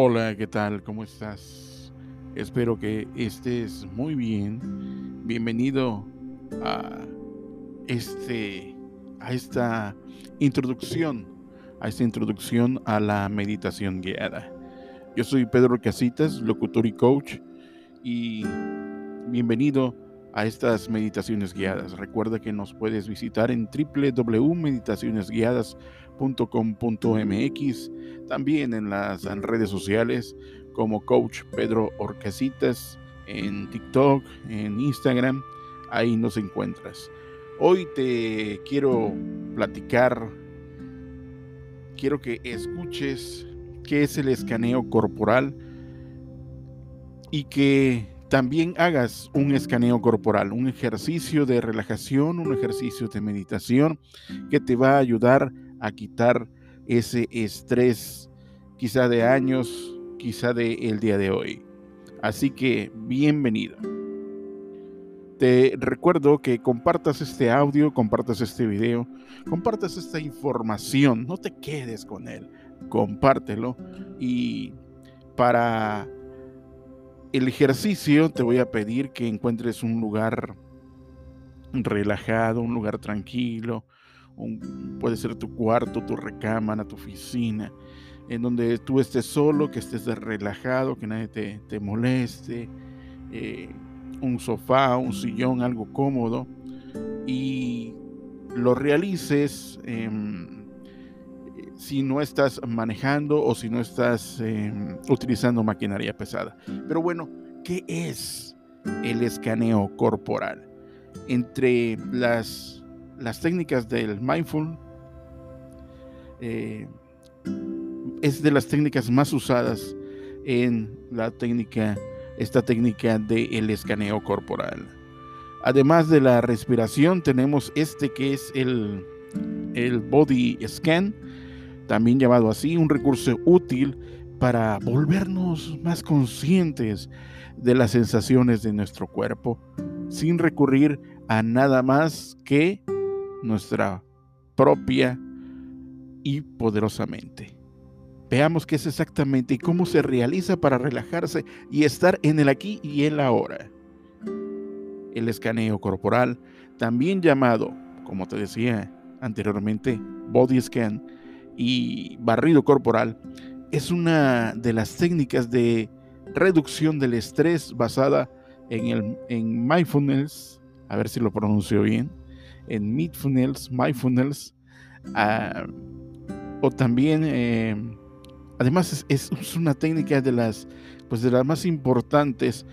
Hola, ¿qué tal? ¿Cómo estás? Espero que estés muy bien. Bienvenido a este a esta introducción, a esta introducción a la meditación guiada. Yo soy Pedro Casitas, locutor y coach y bienvenido a estas meditaciones guiadas. Recuerda que nos puedes visitar en www.meditacionesguiadas.com.mx, también en las redes sociales como Coach Pedro Orcasitas, en TikTok, en Instagram, ahí nos encuentras. Hoy te quiero platicar, quiero que escuches qué es el escaneo corporal y que también hagas un escaneo corporal, un ejercicio de relajación, un ejercicio de meditación que te va a ayudar a quitar ese estrés, quizá de años, quizá de el día de hoy. Así que bienvenido. Te recuerdo que compartas este audio, compartas este video, compartas esta información, no te quedes con él, compártelo y para el ejercicio te voy a pedir que encuentres un lugar relajado, un lugar tranquilo, puede ser tu cuarto, tu recámara, tu oficina, en donde tú estés solo, que estés relajado, que nadie te, moleste, eh, un sofá, un sillón, algo cómodo, y lo realices si no estás manejando o si no estás em, utilizando maquinaria pesada. Pero bueno, ¿qué es el escaneo corporal? Entre las, las técnicas del mindful, eh, es de las técnicas más usadas en la técnica, esta técnica del escaneo corporal. Además de la respiración, tenemos este que es el, el body scan, también llamado así, un recurso útil para volvernos más conscientes de las sensaciones de nuestro cuerpo, sin recurrir a nada más que nuestra propia y poderosamente. Veamos qué es exactamente y cómo se realiza para relajarse y estar en el aquí y el ahora. El escaneo corporal, también llamado, como te decía anteriormente, body scan, y barrido corporal es una de las técnicas de reducción del estrés basada en, el, en mindfulness, a ver si lo pronuncio bien, en mindfulness, mindfulness, ah, o también, eh, además es, una técnica de las, pues de las más importantes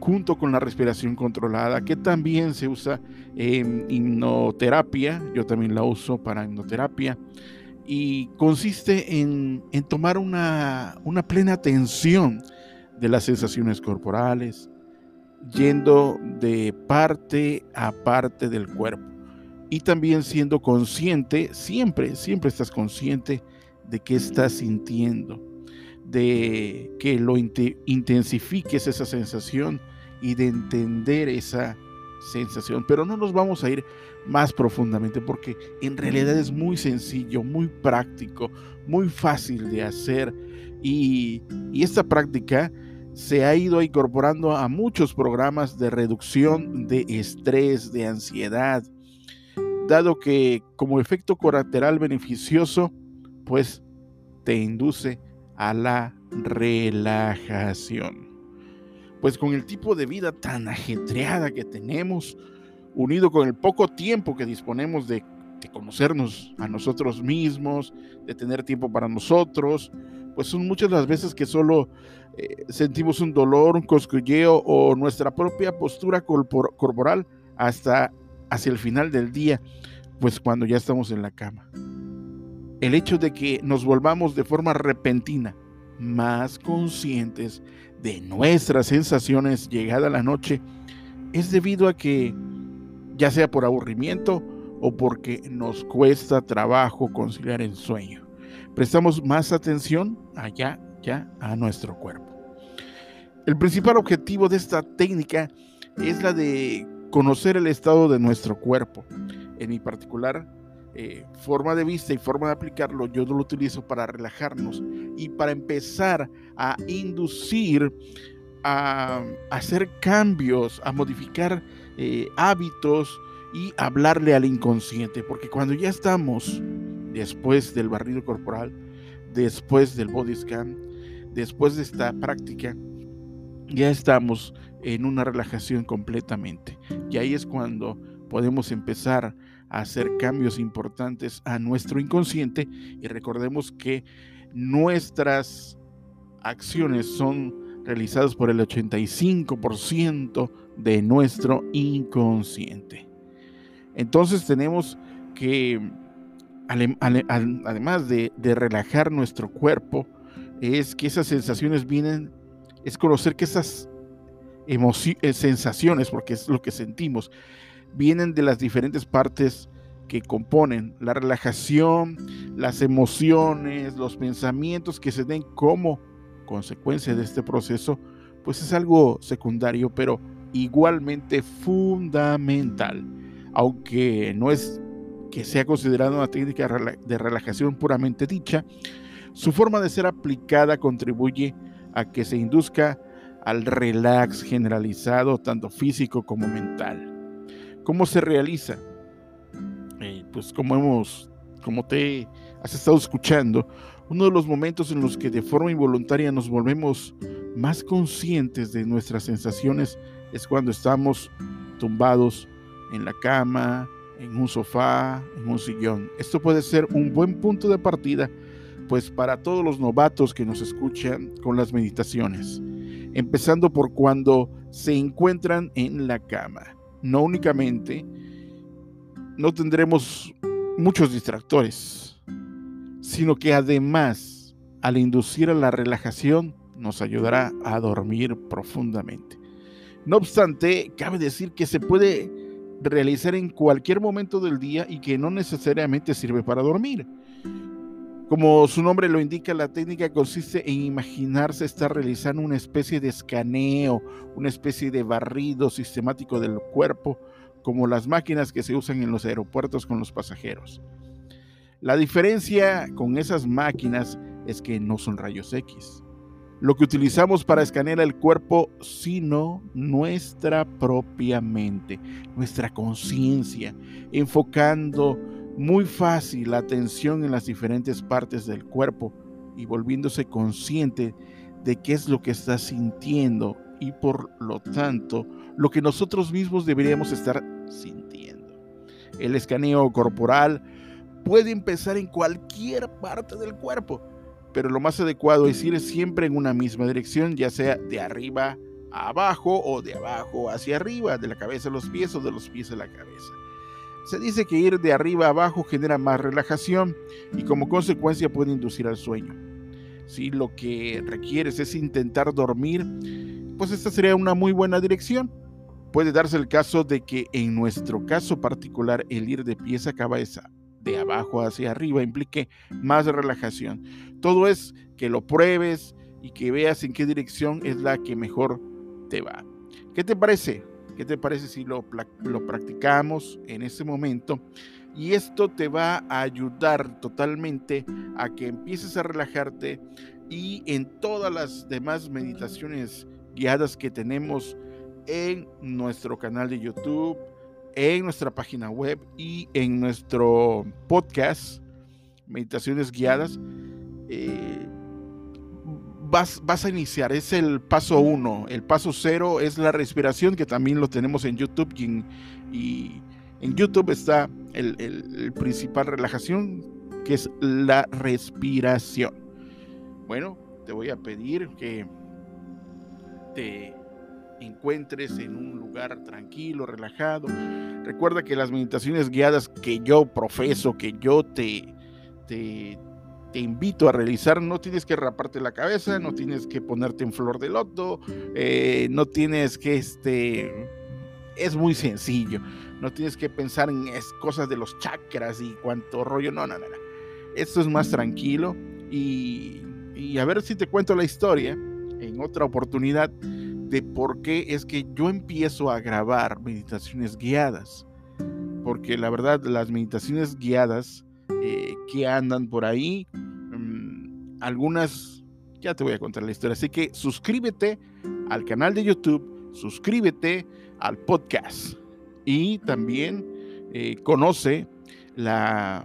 junto con la respiración controlada, que también se usa en hipnoterapia, yo también la uso para hipnoterapia, y consiste en, tomar una, plena atención de las sensaciones corporales, yendo de parte a parte del cuerpo y también siendo consciente, siempre, siempre estás consciente de qué estás sintiendo, de que lo intensifiques esa sensación y de entender esa sensación. Pero no nos vamos a ir más profundamente porque en realidad es muy sencillo, muy práctico, muy fácil de hacer y, esta práctica se ha ido incorporando a muchos programas de reducción de estrés, de ansiedad, dado que como efecto colateral beneficioso, pues te induce a la relajación. Pues con el tipo de vida tan ajetreada que tenemos, unido con el poco tiempo que disponemos de, conocernos a nosotros mismos, de tener tiempo para nosotros, pues son muchas las veces que solo eh, sentimos un dolor, un cosquilleo o nuestra propia postura corporal hasta hacia el final del día, pues cuando ya estamos en la cama. El hecho de que nos volvamos de forma repentina más conscientes de nuestras sensaciones llegada la noche es debido a que ya sea por aburrimiento o porque nos cuesta trabajo conciliar el sueño. Prestamos más atención allá, ya a nuestro cuerpo. El principal objetivo de esta técnica es la de conocer el estado de nuestro cuerpo. En mi particular, eh, forma de vista y forma de aplicarlo, yo lo utilizo para relajarnos y para empezar a inducir a, hacer cambios, a modificar eh, hábitos y hablarle al inconsciente, porque cuando ya estamos después del barrido corporal, después del body scan, después de esta práctica, ya estamos en una relajación completamente. Y ahí es cuando podemos empezar a hacer cambios importantes a nuestro inconsciente y recordemos que nuestras acciones son realizadas por el 85% de nuestro inconsciente. Entonces tenemos que, además de, relajar nuestro cuerpo, es que esas sensaciones vienen, es conocer que esas eh, sensaciones, porque es lo que sentimos, vienen de las diferentes partes que componen la relajación, las emociones, los pensamientos que se den como consecuencia de este proceso, pues es algo secundario, pero igualmente fundamental, aunque no es que sea considerada una técnica de relajación puramente dicha, su forma de ser aplicada contribuye a que se induzca al relax generalizado, tanto físico como mental. ¿Cómo se realiza? Eh, pues como hemos, como te has estado escuchando, uno de los momentos en los que de forma involuntaria nos volvemos más conscientes de nuestras sensaciones es cuando estamos tumbados en la cama, en un sofá, en un sillón. Esto puede ser un buen punto de partida, pues para todos los novatos que nos escuchan con las meditaciones, empezando por cuando se encuentran en la cama. No únicamente, no tendremos muchos distractores, sino que además, al inducir a la relajación, nos ayudará a dormir profundamente. No obstante, cabe decir que se puede realizar en cualquier momento del día y que no necesariamente sirve para dormir. Como su nombre lo indica, la técnica consiste en imaginarse estar realizando una especie de escaneo, una especie de barrido sistemático del cuerpo, como las máquinas que se usan en los aeropuertos con los pasajeros. La diferencia con esas máquinas es que no son rayos X lo que utilizamos para escanear el cuerpo, sino nuestra propia mente, nuestra conciencia, enfocando muy fácil la atención en las diferentes partes del cuerpo y volviéndose consciente de qué es lo que está sintiendo y por lo tanto lo que nosotros mismos deberíamos estar sintiendo. El escaneo corporal puede empezar en cualquier parte del cuerpo pero lo más adecuado es ir siempre en una misma dirección, ya sea de arriba a abajo o de abajo hacia arriba, de la cabeza a los pies o de los pies a la cabeza. Se dice que ir de arriba a abajo genera más relajación y como consecuencia puede inducir al sueño. Si lo que requieres es intentar dormir, pues esta sería una muy buena dirección. Puede darse el caso de que en nuestro caso particular el ir de pies a cabeza de abajo hacia arriba implique más relajación. Todo es que lo pruebes y que veas en qué dirección es la que mejor te va. ¿Qué te parece? ¿Qué te parece si lo, lo practicamos en ese momento? Y esto te va a ayudar totalmente a que empieces a relajarte y en todas las demás meditaciones guiadas que tenemos en nuestro canal de YouTube, en nuestra página web y en nuestro podcast, Meditaciones Guiadas. Eh, vas, vas, a iniciar, es el paso uno. El paso cero es la respiración, que también lo tenemos en YouTube. Y en, YouTube está el, el principal relajación, que es la respiración. Bueno, te voy a pedir que te encuentres en un lugar tranquilo, relajado. Recuerda que las meditaciones guiadas que yo profeso, que yo te, te, invito a realizar, no tienes que raparte la cabeza, no tienes que ponerte en flor de loto, eh, no tienes que, este, es muy sencillo, no tienes que pensar en cosas de los chakras y cuánto rollo, no, no, no, no. Esto es más tranquilo y, y a ver si te cuento la historia en otra oportunidad de por qué es que yo empiezo a grabar meditaciones guiadas. porque la verdad las meditaciones guiadas eh, que andan por ahí, mm, algunas, ya te voy a contar la historia, así que suscríbete al canal de YouTube, suscríbete al podcast y también eh, conoce la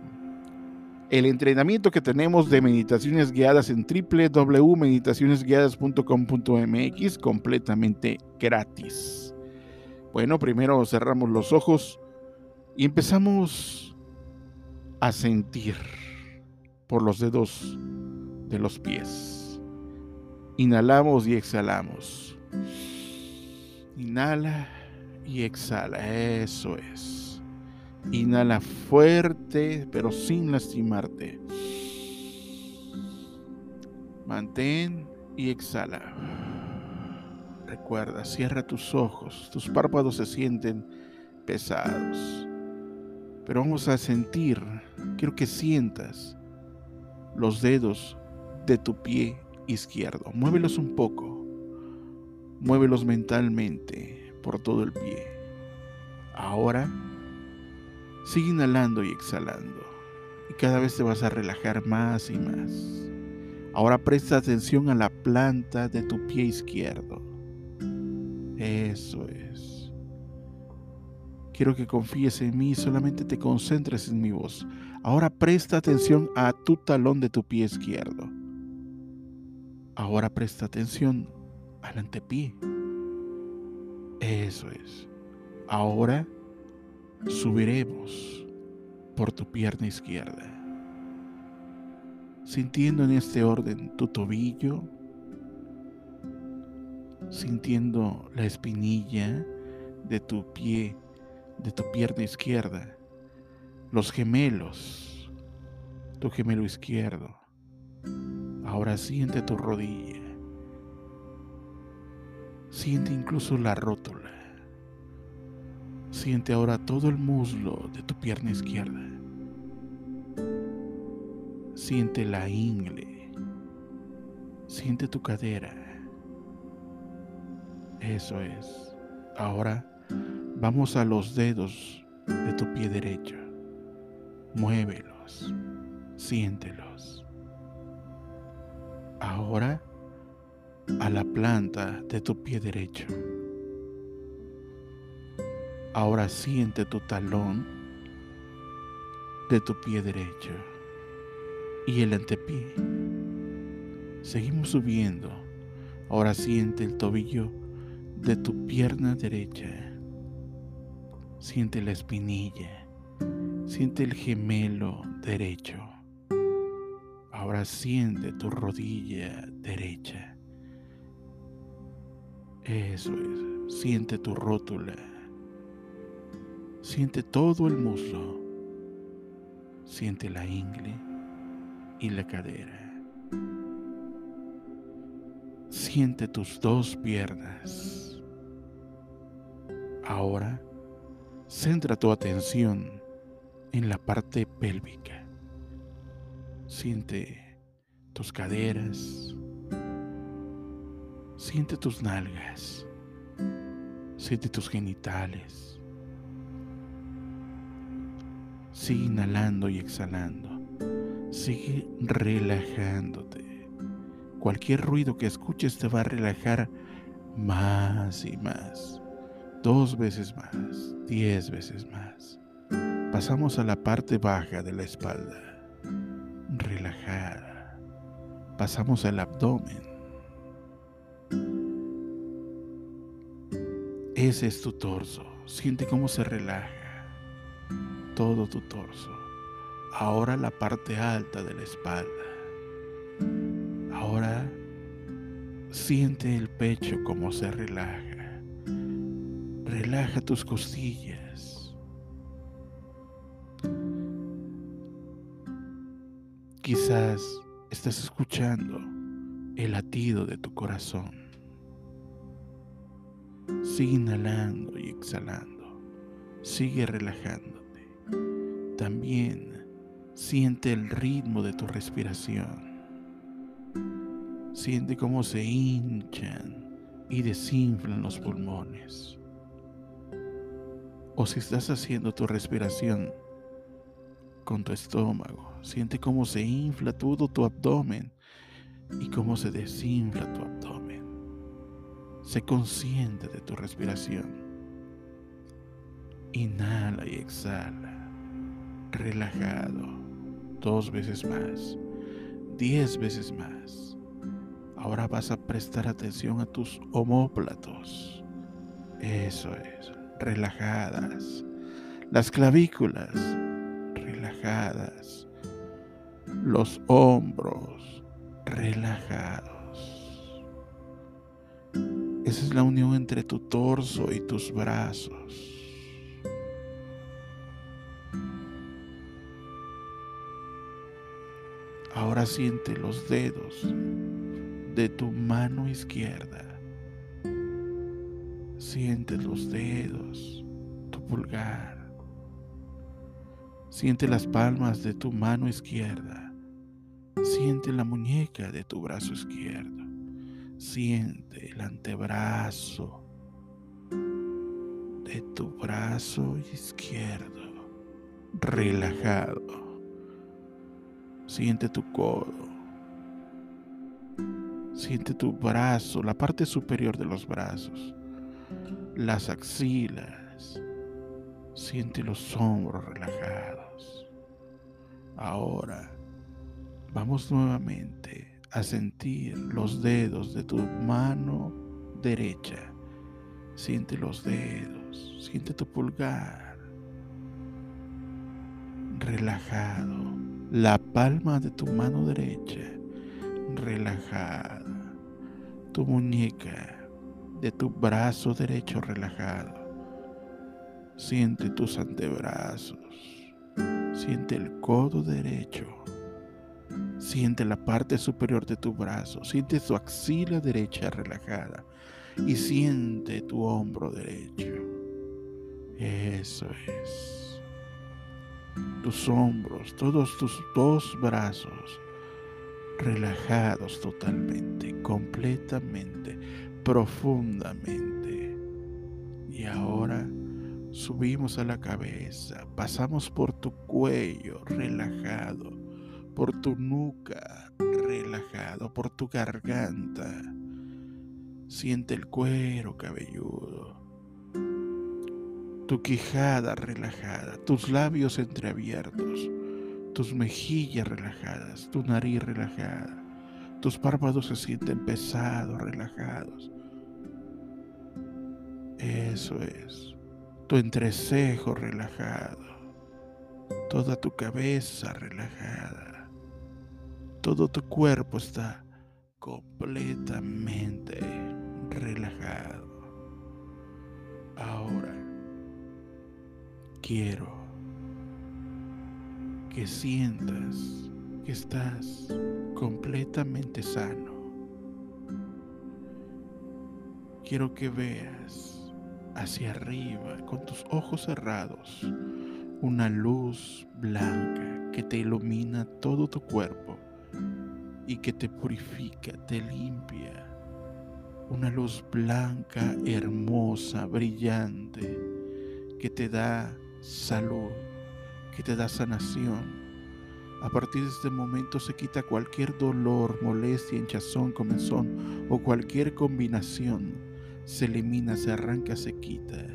el entrenamiento que tenemos de meditaciones guiadas en www.meditacionesguiadas.com.mx completamente gratis. Bueno, primero cerramos los ojos y empezamos a sentir por los dedos de los pies. Inhalamos y exhalamos. Inhala y exhala. Eso es. Inhala fuerte, pero sin lastimarte. Mantén y exhala. Recuerda, cierra tus ojos. Tus párpados se sienten pesados. Pero vamos a sentir, quiero que sientas los dedos de tu pie izquierdo. Muévelos un poco. Muévelos mentalmente por todo el pie. Ahora Sigue inhalando y exhalando. Y cada vez te vas a relajar más y más. Ahora presta atención a la planta de tu pie izquierdo. Eso es. Quiero que confíes en mí solamente te concentres en mi voz. Ahora presta atención a tu talón de tu pie izquierdo. Ahora presta atención al antepié. Eso es. Ahora subiremos por tu pierna izquierda, sintiendo en este orden tu tobillo, sintiendo la espinilla de tu pie, de tu pierna izquierda, los gemelos, tu gemelo izquierdo. Ahora siente tu rodilla. Siente incluso la rótula. Siente ahora todo el muslo de tu pierna izquierda. Siente la ingle. Siente tu cadera. Eso es. Ahora vamos a los dedos de tu pie derecho. Muévelos. Siéntelos. Ahora a la planta de tu pie derecho. Ahora siente tu talón de tu pie derecho y el antepié. Seguimos subiendo. Ahora siente el tobillo de tu pierna derecha. Siente la espinilla. Siente el gemelo derecho. Ahora siente tu rodilla derecha. Eso es. Siente tu rótula Siente todo el muslo. Siente la ingle y la cadera. Siente tus dos piernas. Ahora, centra tu atención en la parte pélvica. Siente tus caderas. Siente tus nalgas. Siente tus genitales. Sigue inhalando y exhalando. Sigue relajándote. Cualquier ruido que escuches te va a relajar más y más. Dos veces más, diez veces más. Pasamos a la parte baja de la espalda. Relajada. Pasamos al abdomen. Ese es tu torso. Siente cómo se relaja todo tu torso. Ahora la parte alta de la espalda. Ahora siente el pecho como se relaja. Relaja tus costillas. Quizás estás escuchando el latido de tu corazón. Sigue inhalando y exhalando. Sigue relajando. También siente el ritmo de tu respiración. Siente cómo se hinchan y desinflan los pulmones. o si estás haciendo tu respiración con tu estómago. Siente cómo se infla todo tu abdomen y cómo se desinfla tu abdomen. Sé consciente de tu respiración. Inhala y exhala. Relajado. Dos veces más. Diez veces más. Ahora vas a prestar atención a tus homóplatos. Eso es relajadas, las clavículas relajadas, los hombros relajados. Esa es la unión entre tu torso y tus brazos. Ahora siente los dedos de tu mano izquierda Siente los dedos, tu pulgar. Siente las palmas de tu mano izquierda. Siente la muñeca de tu brazo izquierdo. Siente el antebrazo de tu brazo izquierdo. Relajado. Siente tu codo. Siente tu brazo, la parte superior de los brazos las axilas, siente los hombros relajados. Ahora vamos nuevamente a sentir los dedos de tu mano derecha. Siente los dedos, siente tu pulgar relajado, la palma de tu mano derecha relajada, tu muñeca de tu brazo derecho relajado. Siente tus antebrazos. Siente el codo derecho. Siente la parte superior de tu brazo. Siente tu axila derecha relajada. Y siente tu hombro derecho. Eso es. Tus hombros, todos tus dos brazos relajados totalmente, completamente profundamente. Y ahora subimos a la cabeza, pasamos por tu cuello relajado, por tu nuca relajado, por tu garganta. Siente el cuero cabelludo, tu quijada relajada, tus labios entreabiertos, tus mejillas relajadas, tu nariz relajada tus párpados se sienten pesados, relajados. Eso es. Tu entrecejo relajado. Toda tu cabeza relajada. Todo tu cuerpo está completamente relajado. Ahora quiero que sientas que estás completamente sano. Quiero que veas hacia arriba con tus ojos cerrados una luz blanca que te ilumina todo tu cuerpo y que te purifica, te limpia. Una luz blanca, hermosa, brillante, que te da salud, que te da sanación, a partir de este momento se quita cualquier dolor, molestia, hinchazón, comenzón o cualquier combinación. Se elimina, se arranca, se quita.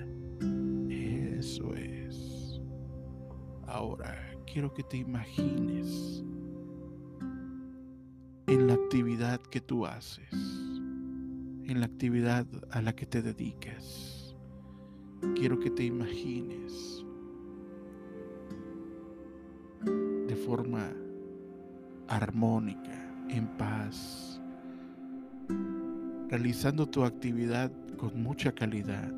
Eso es. Ahora quiero que te imagines en la actividad que tú haces, en la actividad a la que te dedicas. Quiero que te imagines forma armónica, en paz, realizando tu actividad con mucha calidad,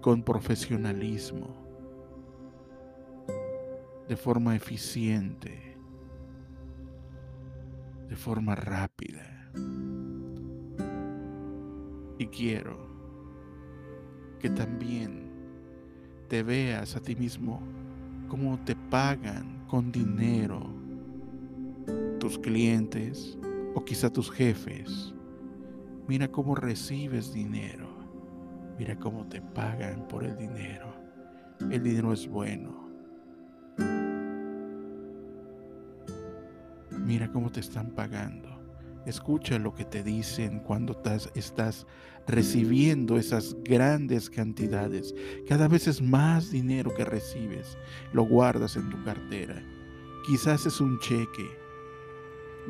con profesionalismo, de forma eficiente, de forma rápida. Y quiero que también te veas a ti mismo cómo te pagan con dinero tus clientes o quizá tus jefes. Mira cómo recibes dinero. Mira cómo te pagan por el dinero. El dinero es bueno. Mira cómo te están pagando. Escucha lo que te dicen cuando estás, recibiendo esas grandes cantidades. Cada vez es más dinero que recibes. Lo guardas en tu cartera. Quizás es un cheque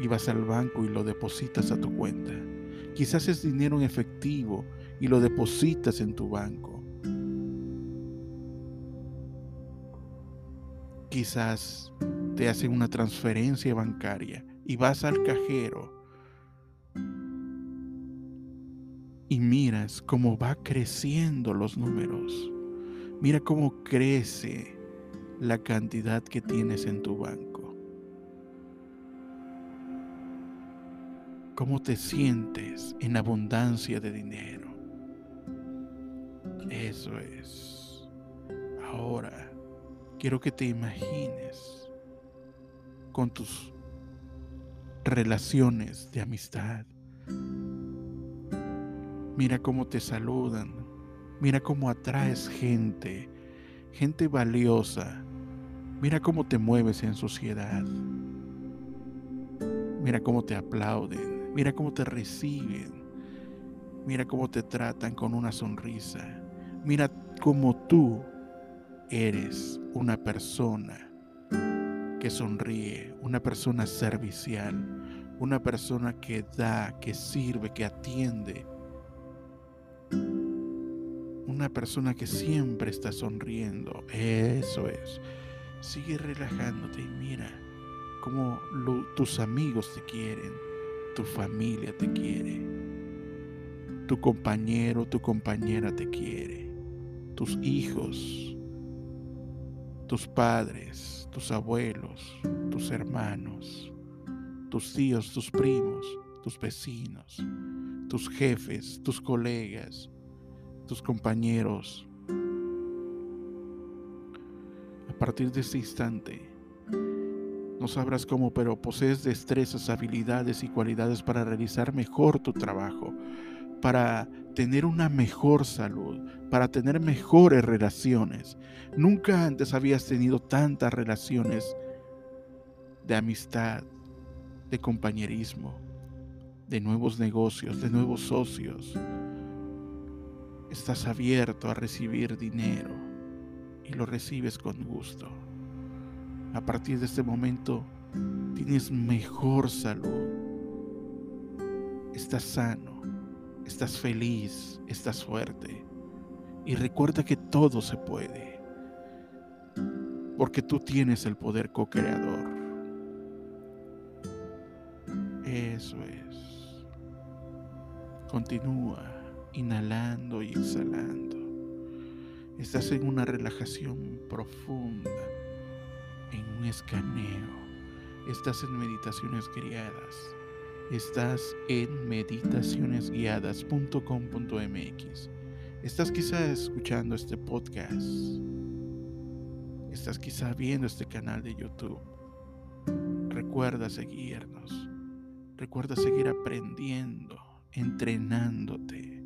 y vas al banco y lo depositas a tu cuenta. Quizás es dinero en efectivo y lo depositas en tu banco. Quizás te hacen una transferencia bancaria y vas al cajero y miras cómo va creciendo los números. Mira cómo crece la cantidad que tienes en tu banco. Cómo te sientes en abundancia de dinero. Eso es. Ahora quiero que te imagines con tus relaciones de amistad, Mira cómo te saludan. Mira cómo atraes gente, gente valiosa. Mira cómo te mueves en sociedad. Mira cómo te aplauden. Mira cómo te reciben. Mira cómo te tratan con una sonrisa. Mira cómo tú eres una persona que sonríe, una persona servicial, una persona que da, que sirve, que atiende, una persona que siempre está sonriendo. Eso es. Sigue relajándote y mira cómo tus amigos te quieren, tu familia te quiere, tu compañero, tu compañera te quiere, tus hijos, tus padres, tus abuelos, tus hermanos, tus tíos, tus primos, tus vecinos, tus jefes, tus colegas, tus compañeros. A partir de este instante, no sabrás cómo, pero posees destrezas, habilidades y cualidades para realizar mejor tu trabajo, para tener una mejor salud, para tener mejores relaciones. Nunca antes habías tenido tantas relaciones de amistad, de compañerismo, de nuevos negocios, de nuevos socios, estás abierto a recibir dinero y lo recibes con gusto. A partir de este momento tienes mejor salud. Estás sano, estás feliz, estás fuerte. Y recuerda que todo se puede. Porque tú tienes el poder co-creador. Eso es. Continúa inhalando y exhalando. Estás en una relajación profunda, en un escaneo. Estás en meditaciones guiadas. Estás en meditacionesguiadas.com.mx. Estás quizá escuchando este podcast. Estás quizá viendo este canal de YouTube. Recuerda seguirnos. Recuerda seguir aprendiendo, entrenándote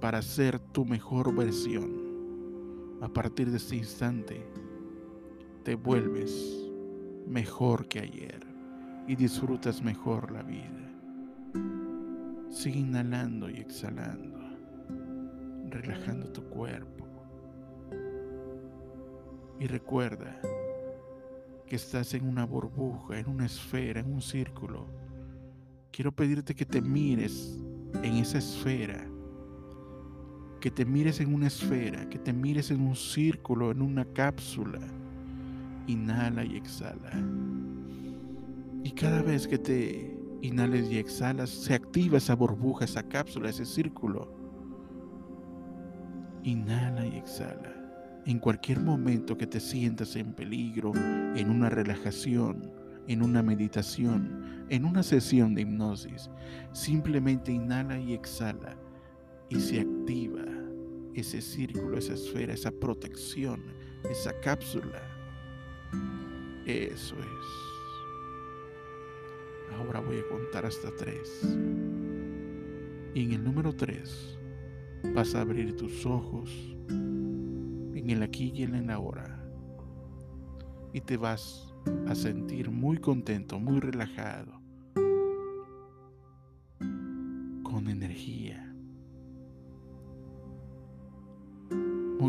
para ser tu mejor versión. A partir de este instante, te vuelves mejor que ayer y disfrutas mejor la vida. Sigue inhalando y exhalando, relajando tu cuerpo. Y recuerda que estás en una burbuja, en una esfera, en un círculo. Quiero pedirte que te mires en esa esfera que te mires en una esfera, que te mires en un círculo, en una cápsula. Inhala y exhala. Y cada vez que te inhales y exhalas, se activa esa burbuja, esa cápsula, ese círculo. Inhala y exhala. En cualquier momento que te sientas en peligro, en una relajación, en una meditación, en una sesión de hipnosis, simplemente inhala y exhala y se activa ese círculo, esa esfera, esa protección, esa cápsula. Eso es. Ahora voy a contar hasta tres. Y en el número tres vas a abrir tus ojos en el aquí y en el ahora. Y te vas a sentir muy contento, muy relajado, con energía,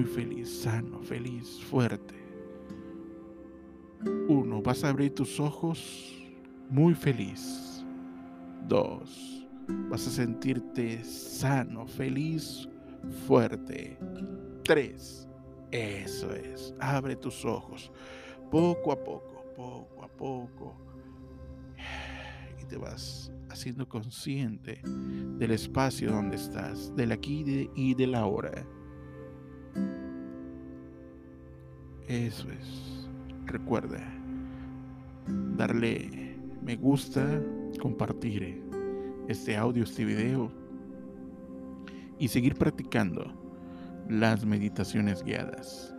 muy feliz, sano, feliz, fuerte. Uno, vas a abrir tus ojos muy feliz. Dos, vas a sentirte sano, feliz, fuerte. Tres, eso es, abre tus ojos poco a poco, poco a poco. Y te vas haciendo consciente del espacio donde estás, del aquí y del ahora. Eso es. Recuerda darle me gusta, compartir este audio, este video y seguir practicando las meditaciones guiadas.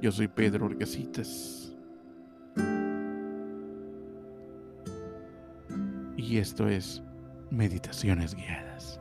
Yo soy Pedro Orgasitas. Y esto es Meditaciones Guiadas.